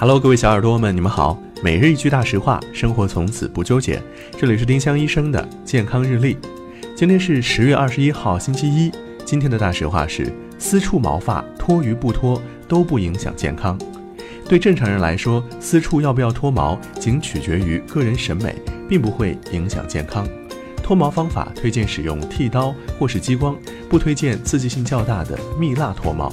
Hello，各位小耳朵们，你们好。每日一句大实话，生活从此不纠结。这里是丁香医生的健康日历。今天是十月二十一号，星期一。今天的大实话是：私处毛发脱与不脱都不影响健康。对正常人来说，私处要不要脱毛，仅取决于个人审美，并不会影响健康。脱毛方法推荐使用剃刀或是激光，不推荐刺激性较大的蜜蜡脱毛。